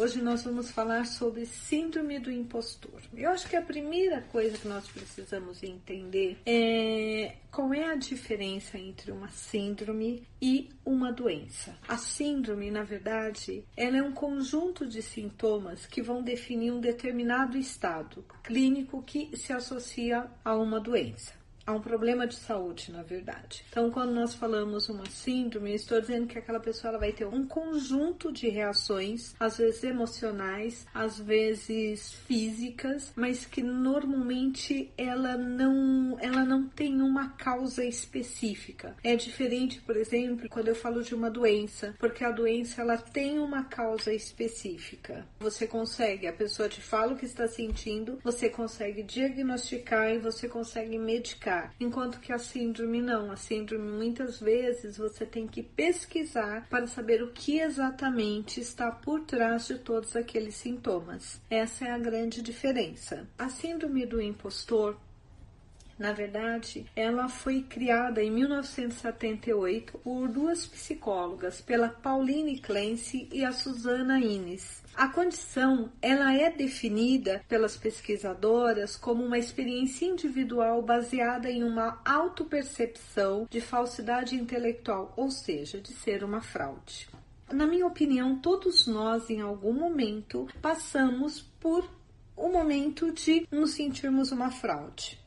Hoje nós vamos falar sobre síndrome do impostor. Eu acho que a primeira coisa que nós precisamos entender é qual é a diferença entre uma síndrome e uma doença. A síndrome, na verdade, ela é um conjunto de sintomas que vão definir um determinado estado clínico que se associa a uma doença a um problema de saúde, na verdade. Então, quando nós falamos uma síndrome, estou dizendo que aquela pessoa ela vai ter um conjunto de reações, às vezes emocionais, às vezes físicas, mas que normalmente ela não, ela não tem uma causa específica. É diferente, por exemplo, quando eu falo de uma doença, porque a doença ela tem uma causa específica. Você consegue, a pessoa te fala o que está sentindo, você consegue diagnosticar e você consegue medicar enquanto que a síndrome não. A síndrome muitas vezes você tem que pesquisar para saber o que exatamente está por trás de todos aqueles sintomas. Essa é a grande diferença. A síndrome do impostor na verdade, ela foi criada em 1978 por duas psicólogas, pela Pauline Clancy e a Susana Innes. A condição, ela é definida pelas pesquisadoras como uma experiência individual baseada em uma autopercepção de falsidade intelectual, ou seja, de ser uma fraude. Na minha opinião, todos nós em algum momento passamos por um momento de nos sentirmos uma fraude.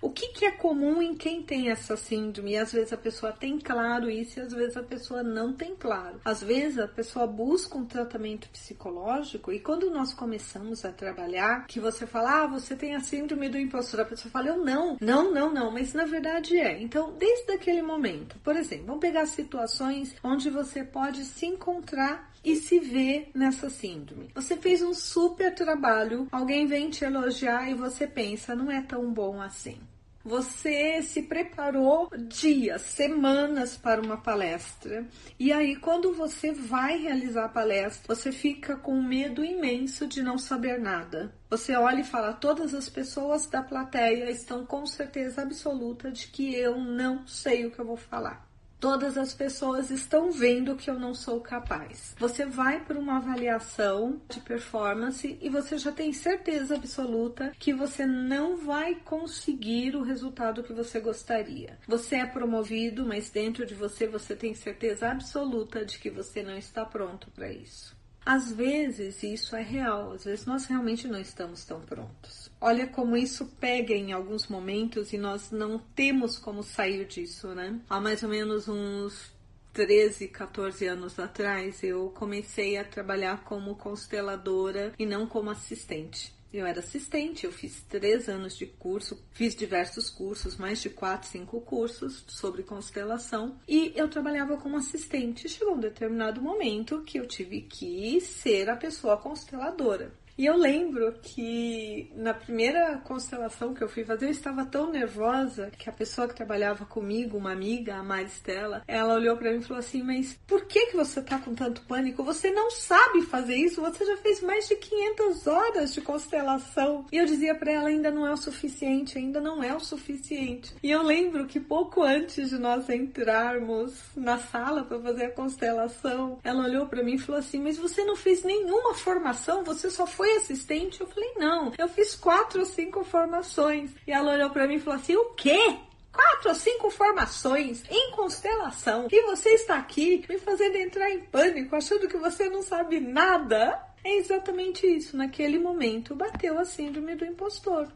O que, que, é comum em quem tem essa síndrome? Às vezes a pessoa tem claro isso e às vezes a pessoa não tem claro. Às vezes a pessoa busca um tratamento psicológico e quando nós começamos a trabalhar, que você fala, ah, você tem a síndrome do impostor, a pessoa fala, eu não, não, não, não, mas na verdade é. Então, desde aquele momento, por exemplo, vamos pegar situações onde você pode se encontrar e se ver nessa síndrome. Você fez um super trabalho, alguém vem te elogiar e você pensa, não é tão bom assim. Você se preparou dias, semanas para uma palestra, e aí, quando você vai realizar a palestra, você fica com um medo imenso de não saber nada. Você olha e fala: todas as pessoas da plateia estão com certeza absoluta de que eu não sei o que eu vou falar. Todas as pessoas estão vendo que eu não sou capaz. Você vai para uma avaliação de performance e você já tem certeza absoluta que você não vai conseguir o resultado que você gostaria. Você é promovido, mas dentro de você você tem certeza absoluta de que você não está pronto para isso. Às vezes isso é real, às vezes nós realmente não estamos tão prontos. Olha como isso pega em alguns momentos e nós não temos como sair disso, né? Há mais ou menos uns 13, 14 anos atrás, eu comecei a trabalhar como consteladora e não como assistente. Eu era assistente, eu fiz três anos de curso, fiz diversos cursos, mais de quatro, cinco cursos sobre constelação e eu trabalhava como assistente. Chegou um determinado momento que eu tive que ser a pessoa consteladora. E eu lembro que na primeira constelação que eu fui fazer, eu estava tão nervosa que a pessoa que trabalhava comigo, uma amiga, a Maristela, ela olhou para mim e falou assim: Mas por que, que você tá com tanto pânico? Você não sabe fazer isso? Você já fez mais de 500 horas de constelação. E eu dizia para ela: ainda não é o suficiente, ainda não é o suficiente. E eu lembro que pouco antes de nós entrarmos na sala para fazer a constelação, ela olhou para mim e falou assim: Mas você não fez nenhuma formação, você só foi foi assistente? Eu falei, não, eu fiz quatro ou cinco formações. E ela olhou para mim e falou assim: o quê? quatro ou cinco formações em constelação e você está aqui me fazendo entrar em pânico, achando que você não sabe nada. É exatamente isso. Naquele momento bateu a síndrome do impostor.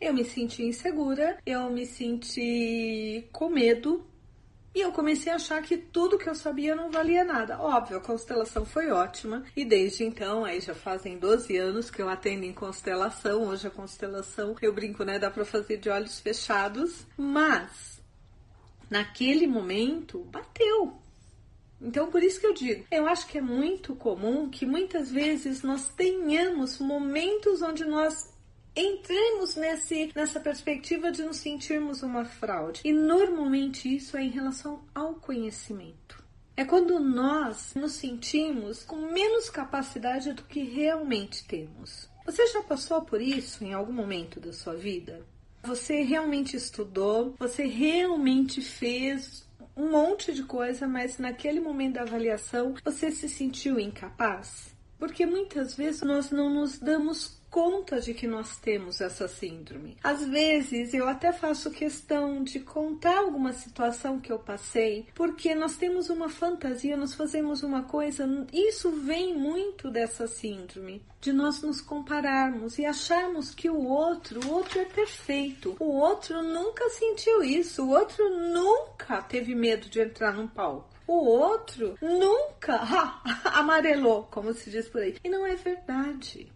Eu me senti insegura, eu me senti com medo e eu comecei a achar que tudo que eu sabia não valia nada. Óbvio, a constelação foi ótima. E desde então, aí já fazem 12 anos que eu atendo em constelação. Hoje a constelação, eu brinco, né? Dá pra fazer de olhos fechados. Mas, naquele momento, bateu. Então, por isso que eu digo, eu acho que é muito comum que muitas vezes nós tenhamos momentos onde nós entremos nesse, nessa perspectiva de nos sentirmos uma fraude. E normalmente isso é em relação ao conhecimento. É quando nós nos sentimos com menos capacidade do que realmente temos. Você já passou por isso em algum momento da sua vida? Você realmente estudou, você realmente fez um monte de coisa, mas naquele momento da avaliação você se sentiu incapaz? Porque muitas vezes nós não nos damos conta de que nós temos essa síndrome. Às vezes eu até faço questão de contar alguma situação que eu passei, porque nós temos uma fantasia, nós fazemos uma coisa, isso vem muito dessa síndrome, de nós nos compararmos e acharmos que o outro, o outro é perfeito. O outro nunca sentiu isso, o outro nunca teve medo de entrar num palco. O outro nunca ha, amarelou, como se diz por aí. E não é verdade.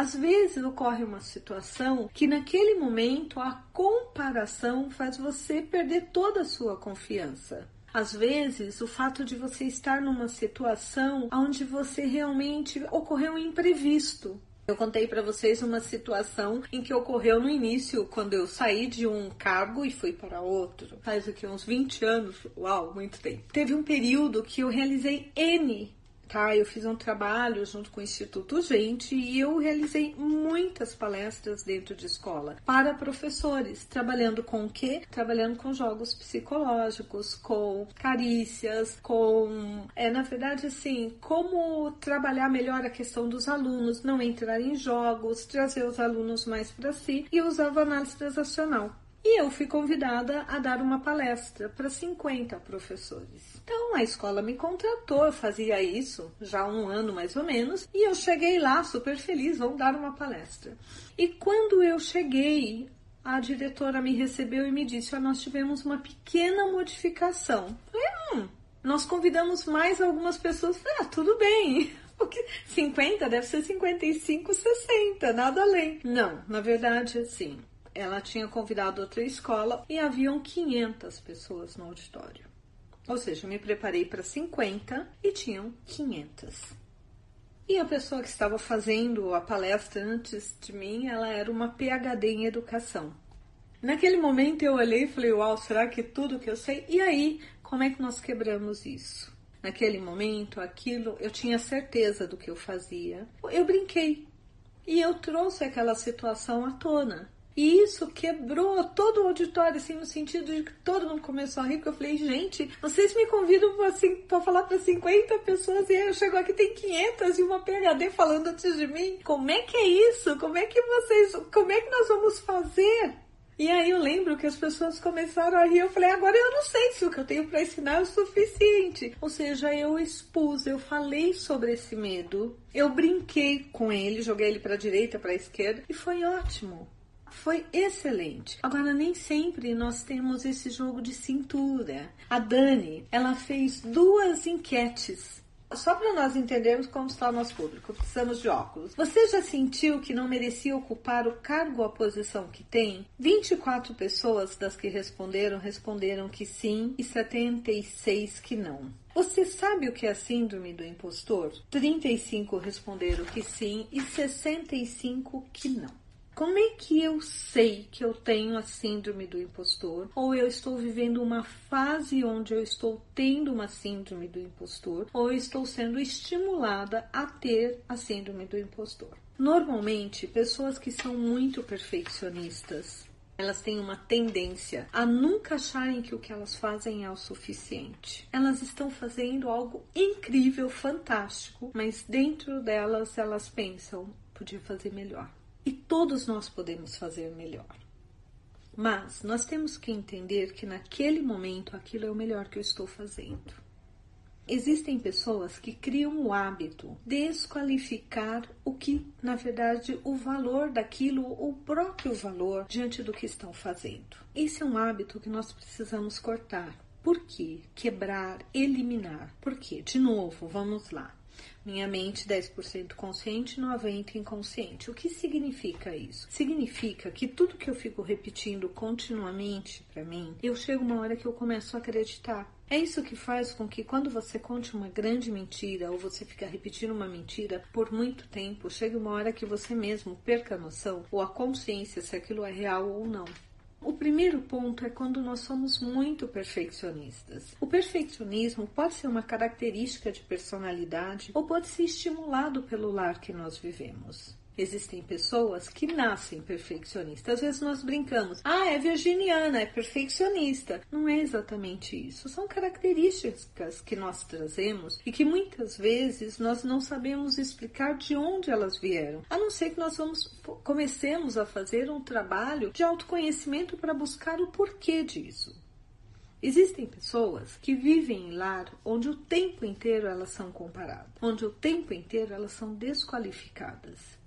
Às vezes ocorre uma situação que naquele momento a comparação faz você perder toda a sua confiança. Às vezes, o fato de você estar numa situação onde você realmente ocorreu um imprevisto. Eu contei para vocês uma situação em que ocorreu no início, quando eu saí de um cargo e fui para outro. Faz aqui uns 20 anos, uau, muito tempo. Teve um período que eu realizei N tá? Eu fiz um trabalho junto com o Instituto Gente e eu realizei muitas palestras dentro de escola para professores, trabalhando com o quê? Trabalhando com jogos psicológicos, com carícias, com, é na verdade assim, como trabalhar melhor a questão dos alunos, não entrar em jogos, trazer os alunos mais para si e usava análise transacional. E eu fui convidada a dar uma palestra para 50 professores. Então a escola me contratou, eu fazia isso já há um ano mais ou menos, e eu cheguei lá super feliz, vou dar uma palestra. E quando eu cheguei, a diretora me recebeu e me disse: oh, Nós tivemos uma pequena modificação. Falei, hum, nós convidamos mais algumas pessoas. Falei, ah, tudo bem. 50 deve ser 55, 60, nada além. Não, na verdade, assim, ela tinha convidado outra escola e haviam 500 pessoas no auditório. Ou seja, me preparei para 50 e tinham 500. E a pessoa que estava fazendo a palestra antes de mim, ela era uma PhD em educação. Naquele momento eu olhei e falei, uau, será que tudo que eu sei? E aí, como é que nós quebramos isso? Naquele momento, aquilo, eu tinha certeza do que eu fazia. Eu brinquei. E eu trouxe aquela situação à tona. E isso quebrou todo o auditório, assim, no sentido de que todo mundo começou a rir, porque eu falei, gente, vocês me convidam assim, falar para 50 pessoas e eu chego aqui tem 500 e uma PHD falando antes de mim. Como é que é isso? Como é que vocês, como é que nós vamos fazer? E aí eu lembro que as pessoas começaram a rir. Eu falei, agora eu não sei se o que eu tenho para ensinar é o suficiente. Ou seja, eu expus, eu falei sobre esse medo, eu brinquei com ele, joguei ele para direita, para esquerda e foi ótimo foi excelente. Agora, nem sempre nós temos esse jogo de cintura. A Dani, ela fez duas enquetes só para nós entendermos como está o nosso público, precisamos de óculos. Você já sentiu que não merecia ocupar o cargo ou a posição que tem? 24 pessoas das que responderam responderam que sim e 76 que não. Você sabe o que é a síndrome do impostor? 35 responderam que sim e 65 que não. Como é que eu sei que eu tenho a síndrome do impostor? Ou eu estou vivendo uma fase onde eu estou tendo uma síndrome do impostor? Ou eu estou sendo estimulada a ter a síndrome do impostor? Normalmente, pessoas que são muito perfeccionistas, elas têm uma tendência a nunca acharem que o que elas fazem é o suficiente. Elas estão fazendo algo incrível, fantástico, mas dentro delas elas pensam, podia fazer melhor. E todos nós podemos fazer melhor. Mas nós temos que entender que naquele momento aquilo é o melhor que eu estou fazendo. Existem pessoas que criam o hábito de desqualificar o que, na verdade, o valor daquilo, o próprio valor diante do que estão fazendo. Esse é um hábito que nós precisamos cortar. Por quê? Quebrar, eliminar. Por quê? De novo, vamos lá. Minha mente 10% consciente, 90% inconsciente. O que significa isso? Significa que tudo que eu fico repetindo continuamente para mim, eu chego uma hora que eu começo a acreditar. É isso que faz com que quando você conte uma grande mentira ou você fica repetindo uma mentira por muito tempo, chegue uma hora que você mesmo perca a noção ou a consciência se aquilo é real ou não. O primeiro ponto é quando nós somos muito perfeccionistas. O perfeccionismo pode ser uma característica de personalidade ou pode ser estimulado pelo lar que nós vivemos. Existem pessoas que nascem perfeccionistas. Às vezes nós brincamos, ah, é virginiana, é perfeccionista. Não é exatamente isso. São características que nós trazemos e que muitas vezes nós não sabemos explicar de onde elas vieram. A não ser que nós vamos, comecemos a fazer um trabalho de autoconhecimento para buscar o porquê disso. Existem pessoas que vivem em lar onde o tempo inteiro elas são comparadas, onde o tempo inteiro elas são desqualificadas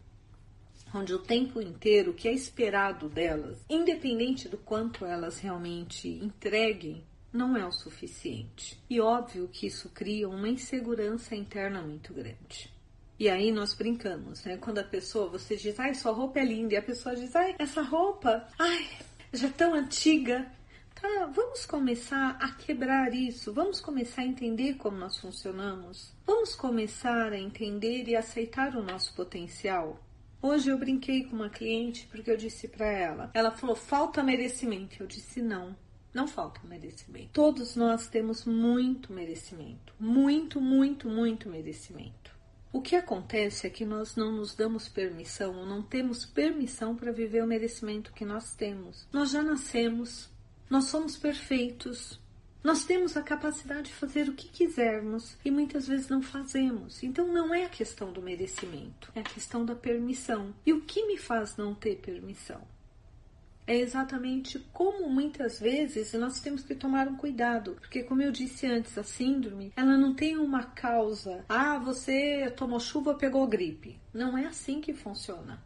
onde o tempo inteiro o que é esperado delas, independente do quanto elas realmente entreguem, não é o suficiente. E óbvio que isso cria uma insegurança interna muito grande. E aí nós brincamos, né? Quando a pessoa, você diz, ai, sua roupa é linda, e a pessoa diz, ai, essa roupa, ai, já é tão antiga. Tá, vamos começar a quebrar isso, vamos começar a entender como nós funcionamos, vamos começar a entender e aceitar o nosso potencial. Hoje eu brinquei com uma cliente porque eu disse para ela, ela falou falta merecimento. Eu disse não, não falta merecimento. Todos nós temos muito merecimento, muito, muito, muito merecimento. O que acontece é que nós não nos damos permissão, não temos permissão para viver o merecimento que nós temos. Nós já nascemos, nós somos perfeitos, nós temos a capacidade de fazer o que quisermos e muitas vezes não fazemos. Então não é a questão do merecimento, é a questão da permissão. E o que me faz não ter permissão? É exatamente como muitas vezes nós temos que tomar um cuidado, porque como eu disse antes, a síndrome, ela não tem uma causa. Ah, você tomou chuva, pegou gripe. Não é assim que funciona.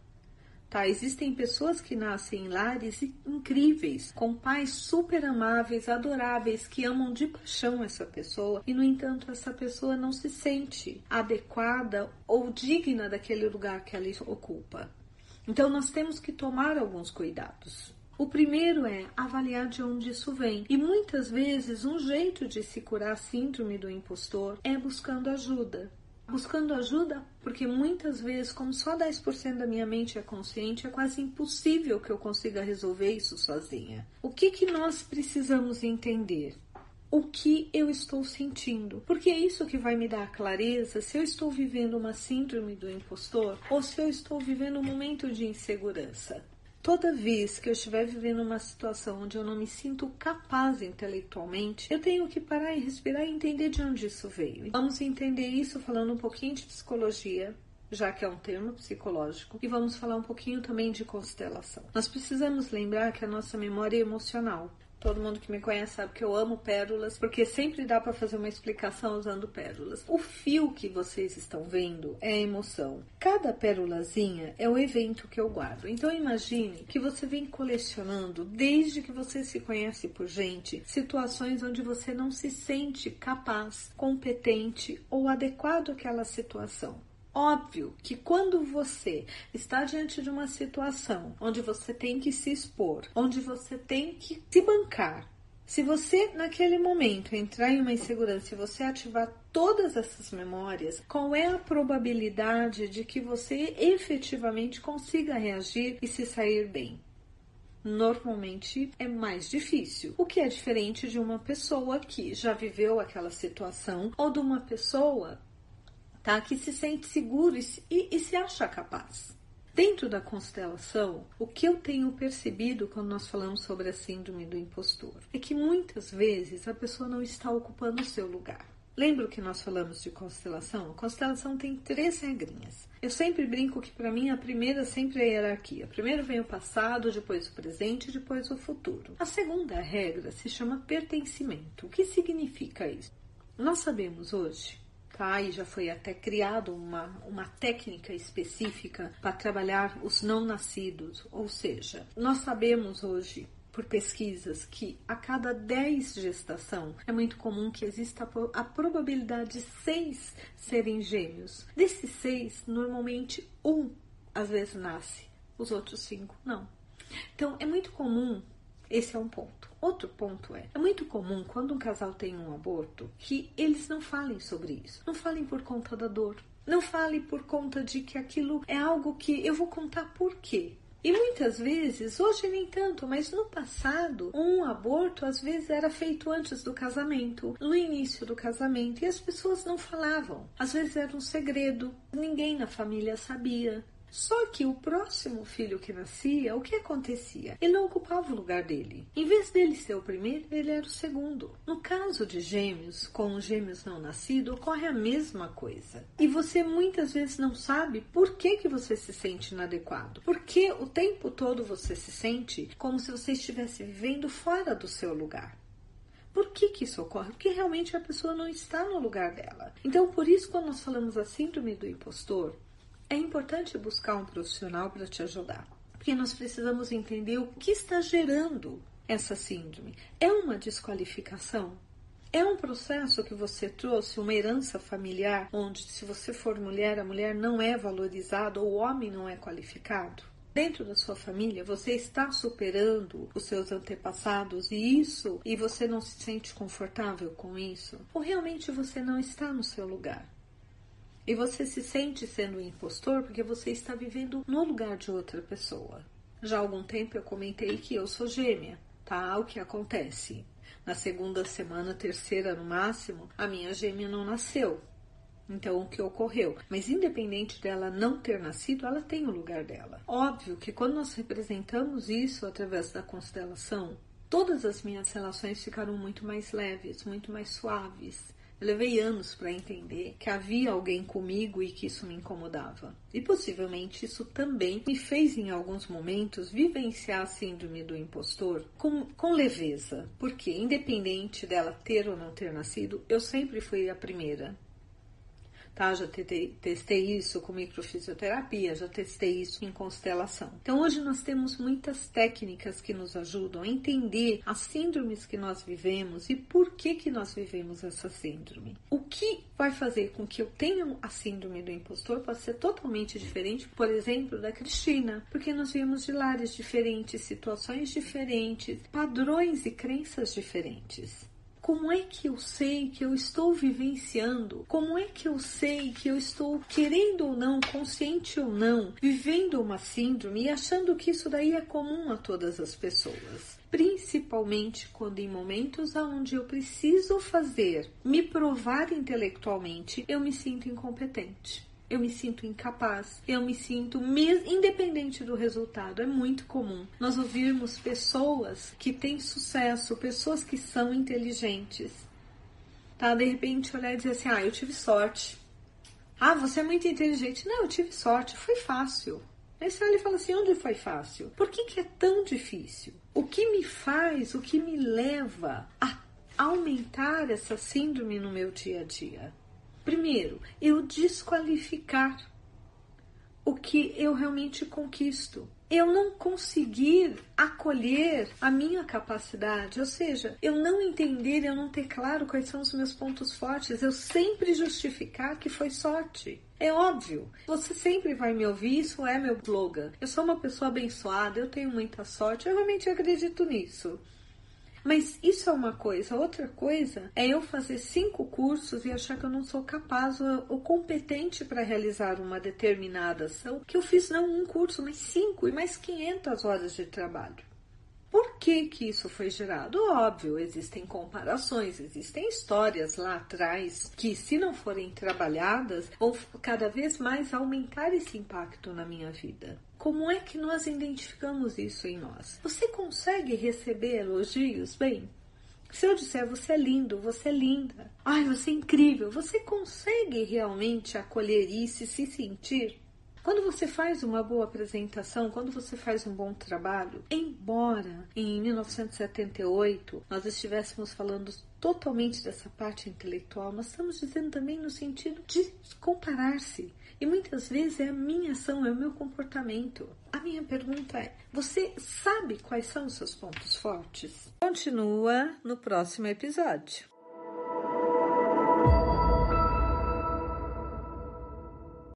Tá, existem pessoas que nascem em lares incríveis, com pais super amáveis, adoráveis, que amam de paixão essa pessoa e, no entanto, essa pessoa não se sente adequada ou digna daquele lugar que ela ocupa. Então, nós temos que tomar alguns cuidados. O primeiro é avaliar de onde isso vem. E muitas vezes um jeito de se curar a síndrome do impostor é buscando ajuda buscando ajuda, porque muitas vezes, como só 10% da minha mente é consciente, é quase impossível que eu consiga resolver isso sozinha. O que, que nós precisamos entender? O que eu estou sentindo, porque é isso que vai me dar clareza se eu estou vivendo uma síndrome do impostor ou se eu estou vivendo um momento de insegurança. Toda vez que eu estiver vivendo uma situação onde eu não me sinto capaz intelectualmente, eu tenho que parar e respirar e entender de onde isso veio. Vamos entender isso falando um pouquinho de psicologia, já que é um termo psicológico, e vamos falar um pouquinho também de constelação. Nós precisamos lembrar que a nossa memória é emocional. Todo mundo que me conhece sabe que eu amo pérolas, porque sempre dá para fazer uma explicação usando pérolas. O fio que vocês estão vendo é a emoção. Cada pérolazinha é o evento que eu guardo. Então imagine que você vem colecionando desde que você se conhece por gente, situações onde você não se sente capaz, competente ou adequado àquela situação. Óbvio que quando você está diante de uma situação onde você tem que se expor, onde você tem que se bancar, se você naquele momento entrar em uma insegurança e você ativar todas essas memórias, qual é a probabilidade de que você efetivamente consiga reagir e se sair bem? normalmente é mais difícil. O que é diferente de uma pessoa que já viveu aquela situação ou de uma pessoa tá? que se sente seguro e, e, se acha capaz. Dentro da constelação, o que eu tenho percebido quando nós falamos sobre a síndrome do impostor é que muitas vezes a pessoa não está ocupando o seu lugar. Lembra que nós falamos de constelação? A constelação tem três regrinhas. Eu sempre brinco que para mim a primeira sempre é a hierarquia. Primeiro vem o passado, depois o presente, depois o futuro. A segunda regra se chama pertencimento. O que significa isso? Nós sabemos hoje E já foi até criado uma, uma técnica específica para trabalhar os não nascidos. Ou seja, nós sabemos hoje por pesquisas que a cada 10 gestação é muito comum que exista a probabilidade de 6 serem gêmeos. Desses 6, normalmente um às vezes nasce, os outros 5 não. Então é muito comum, esse é um ponto. Outro ponto é: é muito comum quando um casal tem um aborto que eles não falem sobre isso. Não falem por conta da dor. Não fale por conta de que aquilo é algo que eu vou contar por quê. E muitas vezes, hoje nem tanto, mas no passado, um aborto às vezes era feito antes do casamento, no início do casamento, e as pessoas não falavam. Às vezes era um segredo, ninguém na família sabia. Só que o próximo filho que nascia, o que acontecia? Ele não ocupava o lugar dele. Em vez dele ser o primeiro, ele era o segundo. No caso de gêmeos, com gêmeos não nascidos, ocorre a mesma coisa. E você muitas vezes não sabe por que, que você se sente inadequado. Porque o tempo todo você se sente como se você estivesse vivendo fora do seu lugar. Por que, que isso ocorre? Porque realmente a pessoa não está no lugar dela. Então, por isso, quando nós falamos a síndrome do impostor, é importante buscar um profissional para te ajudar, porque nós precisamos entender o que está gerando essa síndrome. É uma desqualificação? É um processo que você trouxe, uma herança familiar, onde se você for mulher, a mulher não é valorizada ou o homem não é qualificado? Dentro da sua família, você está superando os seus antepassados e isso, e você não se sente confortável com isso? Ou realmente você não está no seu lugar? E você se sente sendo um impostor porque você está vivendo no lugar de outra pessoa. Já há algum tempo eu comentei que eu sou gêmea, tá? O que acontece? Na segunda semana, terceira no máximo, a minha gêmea não nasceu. Então, o que ocorreu? Mas, independente dela não ter nascido, ela tem o lugar dela. Óbvio que quando nós representamos isso através da constelação, todas as minhas relações ficaram muito mais leves, muito mais suaves. Eu levei anos para entender que havia alguém comigo e que isso me incomodava. E possivelmente isso também me fez, em alguns momentos, vivenciar a síndrome do impostor com, com leveza. Porque, independente dela ter ou não ter nascido, eu sempre fui a primeira tá? Já testei isso com microfisioterapia, já testei isso em constelação. Então hoje nós temos muitas técnicas que nos ajudam a entender as síndromes que nós vivemos e por que que nós vivemos essa síndrome. O que vai fazer com que eu tenha a síndrome do impostor pode ser totalmente diferente, por exemplo, da Cristina, porque nós viemos de lares diferentes, situações diferentes, padrões e crenças diferentes. Como é que eu sei que eu estou vivenciando? Como é que eu sei que eu estou querendo ou não, consciente ou não, vivendo uma síndrome e achando que isso daí é comum a todas as pessoas? Principalmente quando em momentos onde eu preciso fazer, me provar intelectualmente, eu me sinto incompetente eu me sinto incapaz, eu me sinto independente do resultado. É muito comum nós ouvirmos pessoas que têm sucesso, pessoas que são inteligentes, tá? De repente olhar e dizer assim: "Ah, eu tive sorte". "Ah, você é muito inteligente". "Não, eu tive sorte, foi fácil". Aí você olha fala assim: onde foi fácil? Por que, que é tão difícil? O que me faz, o que me leva a aumentar essa síndrome no meu dia a dia? Primeiro, eu desqualificar o que eu realmente conquisto. Eu não conseguir acolher a minha capacidade, ou seja, eu não entender, eu não ter claro quais são os meus pontos fortes, eu sempre justificar que foi sorte. É óbvio, você sempre vai me ouvir, isso é meu slogan. Eu sou uma pessoa abençoada, eu tenho muita sorte, eu realmente acredito nisso. Mas isso é uma coisa. Outra coisa é eu fazer cinco cursos e achar que eu não sou capaz ou, competente para realizar uma determinada ação. Que eu fiz não um curso, mas cinco e mais 500 horas de trabalho. Por que, que isso foi gerado? Óbvio, existem comparações, existem histórias lá atrás que, se não forem trabalhadas, vão cada vez mais aumentar esse impacto na minha vida. Como é que nós identificamos isso em nós? Você consegue receber elogios? Bem, se eu disser você é lindo, você é linda, ai, você é incrível, você consegue realmente acolher isso e se sentir quando você faz uma boa apresentação, quando você faz um bom trabalho, embora em 1978 nós estivéssemos falando totalmente dessa parte intelectual, nós estamos dizendo também no sentido de comparar-se. E muitas vezes é a minha ação, é o meu comportamento. A minha pergunta é: você sabe quais são os seus pontos fortes? Continua no próximo episódio.